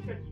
different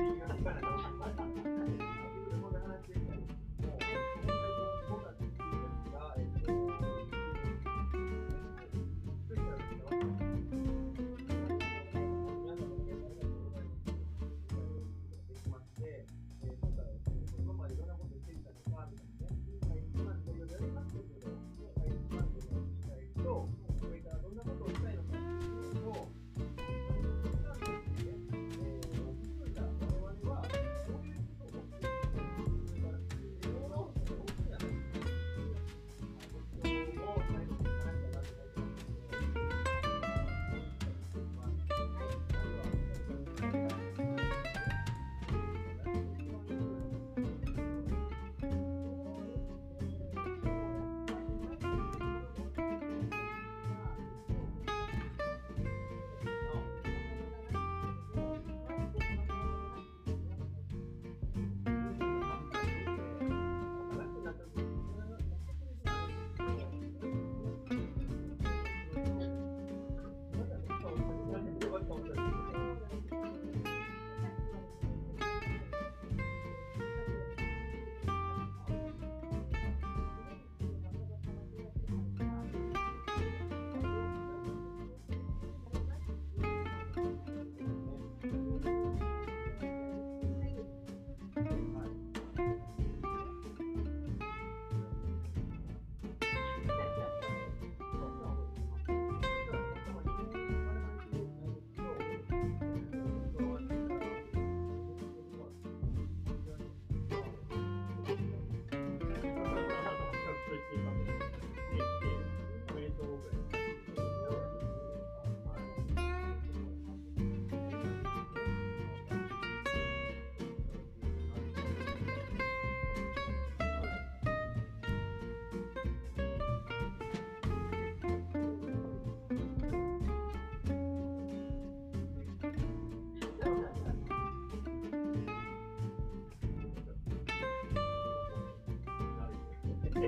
Thank you.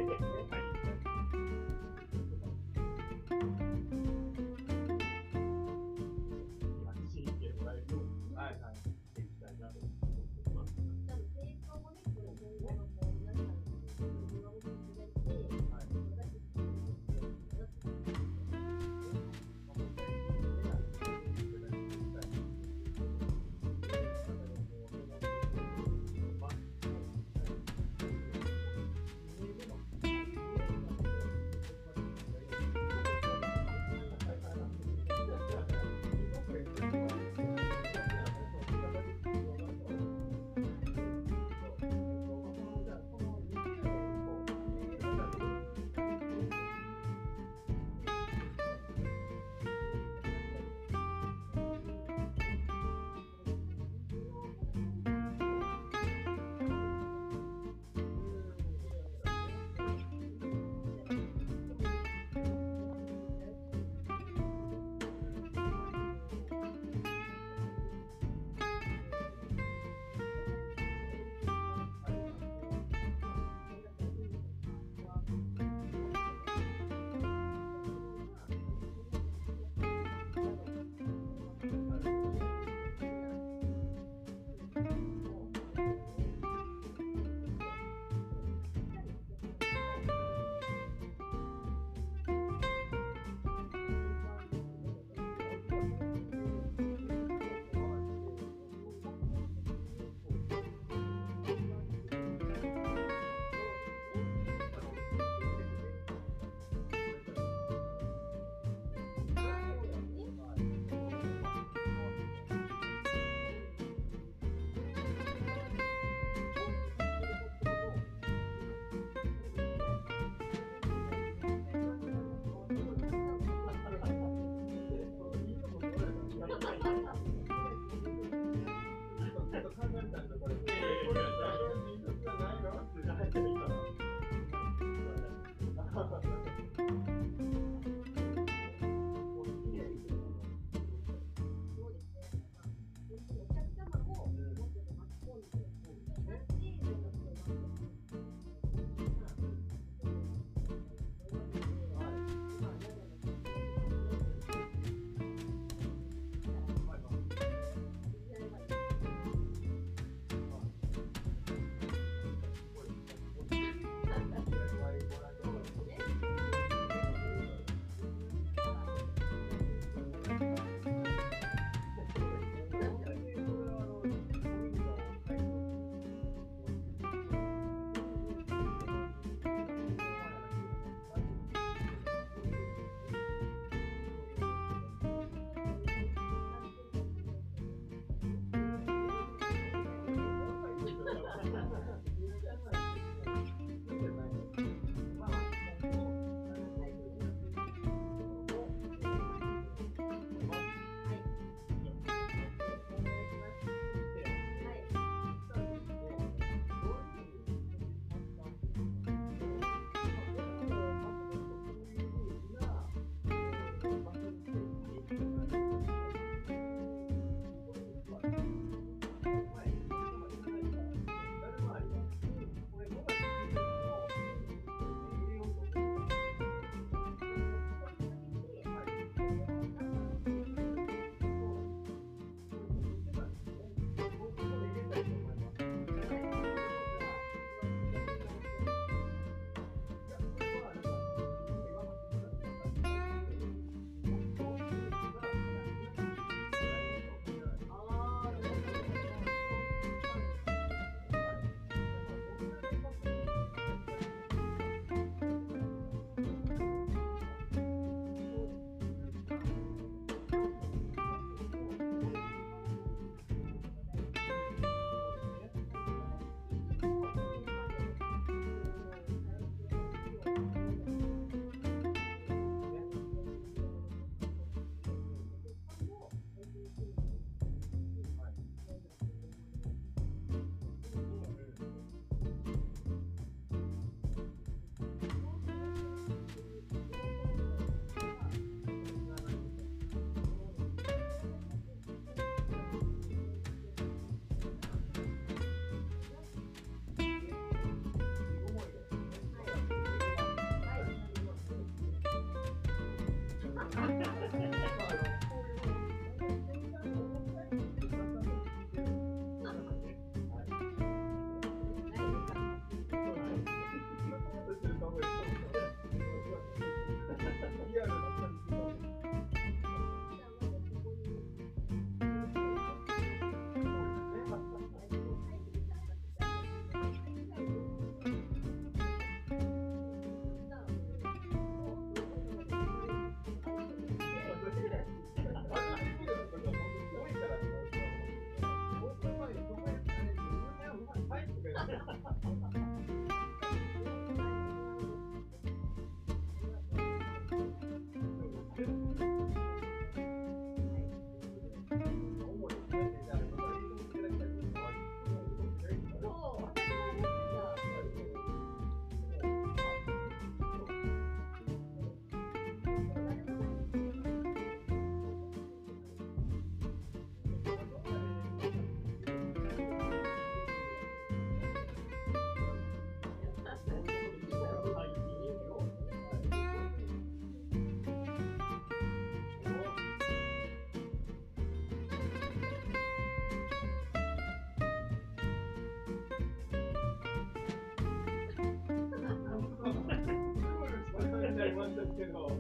って。いましたけど、